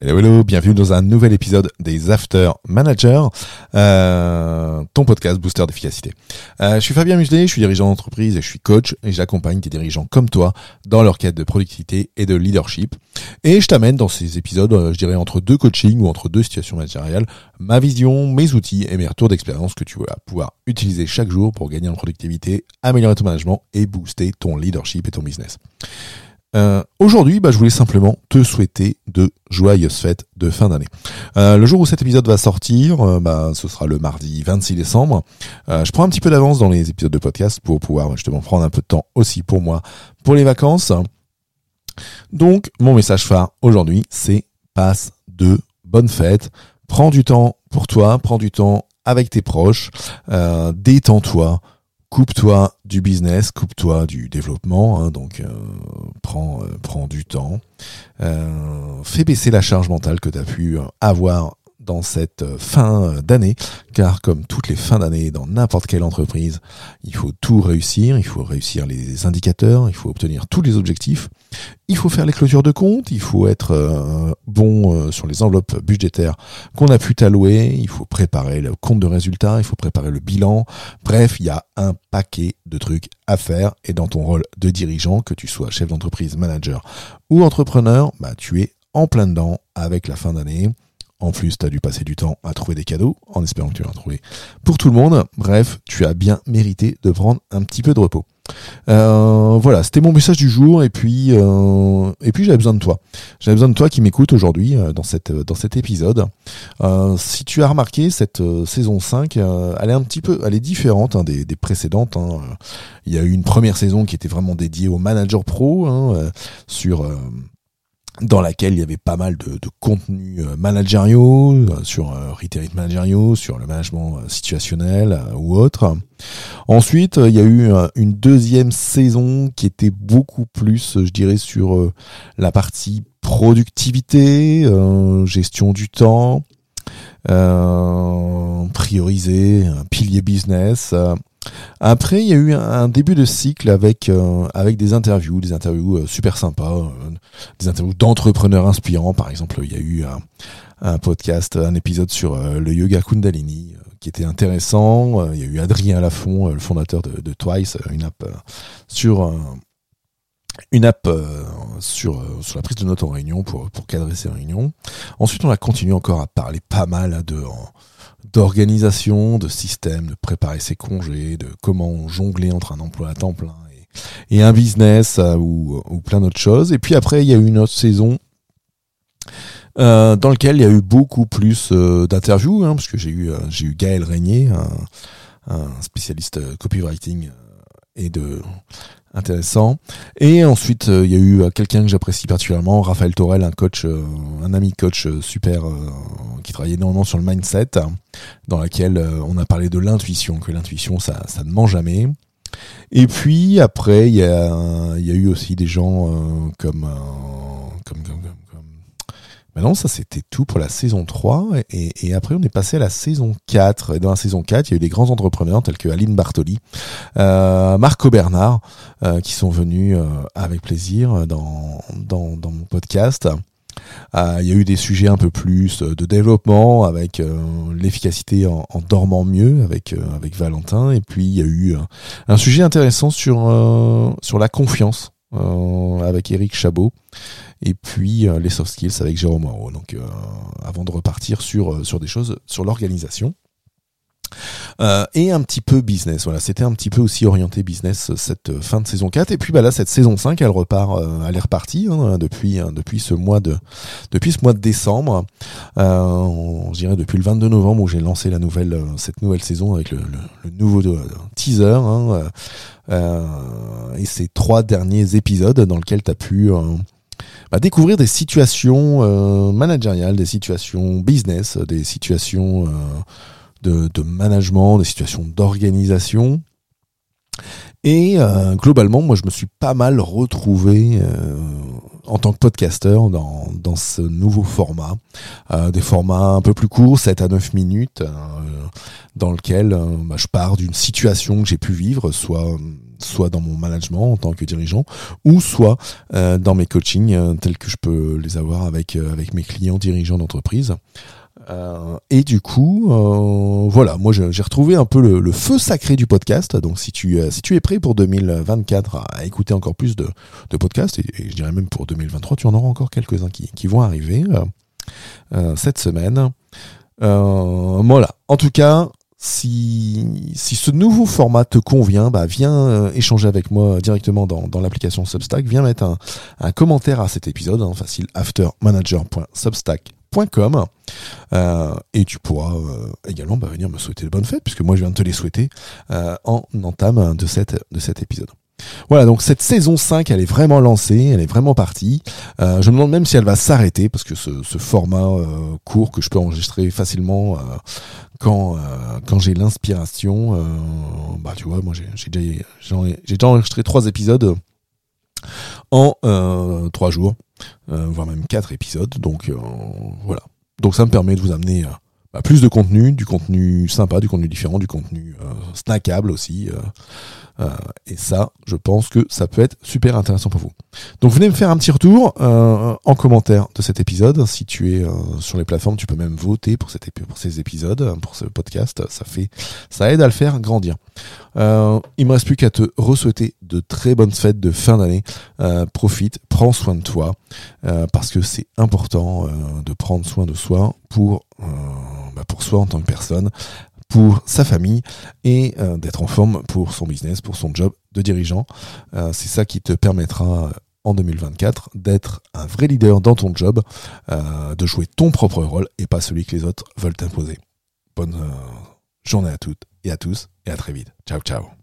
Hello, hello, bienvenue dans un nouvel épisode des After Managers, euh, ton podcast booster d'efficacité. Euh, je suis Fabien Muselet, je suis dirigeant d'entreprise et je suis coach et j'accompagne des dirigeants comme toi dans leur quête de productivité et de leadership. Et je t'amène dans ces épisodes, euh, je dirais entre deux coachings ou entre deux situations managériales, ma vision, mes outils et mes retours d'expérience que tu vas pouvoir utiliser chaque jour pour gagner en productivité, améliorer ton management et booster ton leadership et ton business. Euh, Aujourd'hui, bah, je voulais simplement te souhaiter de joyeuses fêtes de fin d'année. Euh, le jour où cet épisode va sortir, euh, bah, ce sera le mardi 26 décembre. Euh, je prends un petit peu d'avance dans les épisodes de podcast pour pouvoir justement prendre un peu de temps aussi pour moi, pour les vacances. Donc, mon message phare aujourd'hui, c'est passe de bonnes fêtes. Prends du temps pour toi, prends du temps avec tes proches, euh, détends-toi, coupe-toi du business, coupe-toi du développement, hein, donc euh, prends, euh, prends du temps, euh, fais baisser la charge mentale que tu as pu avoir dans cette fin d'année, car comme toutes les fins d'année dans n'importe quelle entreprise, il faut tout réussir, il faut réussir les indicateurs, il faut obtenir tous les objectifs, il faut faire les clôtures de compte, il faut être euh, bon euh, sur les enveloppes budgétaires qu'on a pu t'allouer, il faut préparer le compte de résultats, il faut préparer le bilan. Bref, il y a un paquet de trucs à faire et dans ton rôle de dirigeant, que tu sois chef d'entreprise, manager ou entrepreneur, bah, tu es en plein dedans avec la fin d'année. En plus, tu as dû passer du temps à trouver des cadeaux, en espérant que tu vas en trouver pour tout le monde. Bref, tu as bien mérité de prendre un petit peu de repos. Euh, voilà, c'était mon message du jour et puis euh, et puis j'avais besoin de toi. J'avais besoin de toi qui m'écoute aujourd'hui euh, dans cette dans cet épisode. Euh, si tu as remarqué cette euh, saison 5, euh, elle est un petit peu elle est différente hein, des, des, précédentes hein. Il y a eu une première saison qui était vraiment dédiée aux managers pro hein, sur dans laquelle il y avait pas mal de, de contenus euh, managériaux, euh, sur euh, retail managériaux, sur le management situationnel ou autre. Ensuite, il y a eu une deuxième saison qui était beaucoup plus, je dirais, sur la partie productivité, gestion du temps, euh, prioriser, un pilier business. Après, il y a eu un début de cycle avec euh, avec des interviews, des interviews euh, super sympas, euh, des interviews d'entrepreneurs inspirants. Par exemple, il y a eu un, podcast, un épisode sur le yoga Kundalini qui était intéressant. il y a eu Adrien Lafont, le fondateur de, Twice, une app sur une app sur, sur la prise de notes en réunion pour, pour cadrer ses réunions. Ensuite, on a continué encore à parler pas mal de, d'organisation, de système, de préparer ses congés, de comment jongler entre un emploi à temps plein et, un business euh, ou, plein d'autres choses. Et puis après, il y a eu une autre saison euh, dans lequel il y a eu beaucoup plus euh, d'interviews, hein, parce que j'ai eu, j'ai eu Gaël Régnier, un, un spécialiste copywriting et de intéressant. Et ensuite, euh, il y a eu euh, quelqu'un que j'apprécie particulièrement, Raphaël Torel, un coach, euh, un ami coach super qui travaille énormément sur le mindset, dans laquelle on a parlé de l'intuition, que l'intuition, ça, ça ne ment jamais. Et puis après, il y a, y a eu aussi des gens comme non, ça c'était tout pour la saison 3 et, après on est passé à la saison 4 et dans la saison 4 il y a eu des grands entrepreneurs tels que Aline Bartoli, euh, Marco Bernard euh, qui sont venus euh, avec plaisir dans, dans, mon podcast. Il y a eu des sujets un peu plus de développement avec l'efficacité en, en, dormant mieux avec avec Valentin. Et puis il y a eu un sujet intéressant sur sur la confiance avec Eric Chabot et puis euh, les soft skills avec Jérôme Moreau. Donc euh, avant de repartir sur euh, sur des choses sur l'organisation. Euh, et un petit peu business. Voilà, c'était un petit peu aussi orienté business cette fin de saison 4. Et puis bah là, cette saison 5, elle repart, euh, elle est repartie hein, depuis hein, depuis ce mois de depuis ce mois de décembre. Euh, on, je dirais depuis le 22 novembre où j'ai lancé la nouvelle cette nouvelle saison avec le, le, le nouveau teaser. Hein, et ces trois derniers épisodes dans lesquels tu as pu bah, découvrir des situations euh, managériales, des situations business, des situations euh, de, management, des situations d'organisation. Et euh, globalement, moi, je me suis pas mal retrouvé euh, en tant que podcasteur dans, dans ce nouveau format, euh, des formats un peu plus courts, 7 à 9 minutes, dans lequel bah, je pars d'une situation que j'ai pu vivre, soit dans mon management en tant que dirigeant, ou soit dans mes coachings tels que je peux les avoir avec mes clients dirigeants d'entreprise. Euh, et du coup, euh, voilà, moi j'ai retrouvé un peu le, feu sacré du podcast. Donc si tu si tu es prêt pour 2024 à, écouter encore plus de, podcasts, et, je dirais même pour 2023, tu en auras encore quelques-uns qui, qui vont arriver euh, cette semaine. voilà. En tout cas, si, si ce nouveau format te convient, bah viens échanger avec moi directement dans, dans l'application Substack. Viens mettre un, un commentaire à cet épisode, hein, facile, aftermanager.substack euh, et tu pourras euh, également bah, venir me souhaiter de bonnes fêtes, puisque moi je viens de te les souhaiter euh, en entame de, cette, de cet épisode. Voilà, donc cette saison 5, elle est vraiment lancée, elle est vraiment partie. je me demande même si elle va s'arrêter, parce que ce, ce format court que je peux enregistrer facilement quand, quand j'ai l'inspiration, bah tu vois, moi j'ai déjà, enregistré trois épisodes en trois jours. Euh, voire même quatre épisodes. Donc euh, voilà. Donc ça me permet de vous amener euh, bah, plus de contenu, du contenu sympa, du contenu différent, du contenu snackable aussi. Euh, et ça, je pense que ça peut être super intéressant pour vous. Donc venez me faire un petit retour euh, en commentaire de cet épisode. Si tu es euh, sur les plateformes, tu peux même voter pour, cette pour ces épisodes, pour ce podcast. Ça fait, ça aide à le faire grandir. Euh, il me reste plus qu'à te re-souhaiter de très bonnes fêtes de fin d'année. profite, prends soin de toi, parce que c'est important de prendre soin de soi pour, pour soi en tant que personne pour sa famille et euh, d'être en forme pour son business, pour son job de dirigeant. Euh, c'est ça qui te permettra euh, en 2024 d'être un vrai leader dans ton job, de jouer ton propre rôle et pas celui que les autres veulent t'imposer. Bonne journée à toutes et à tous et à très vite. Ciao ciao.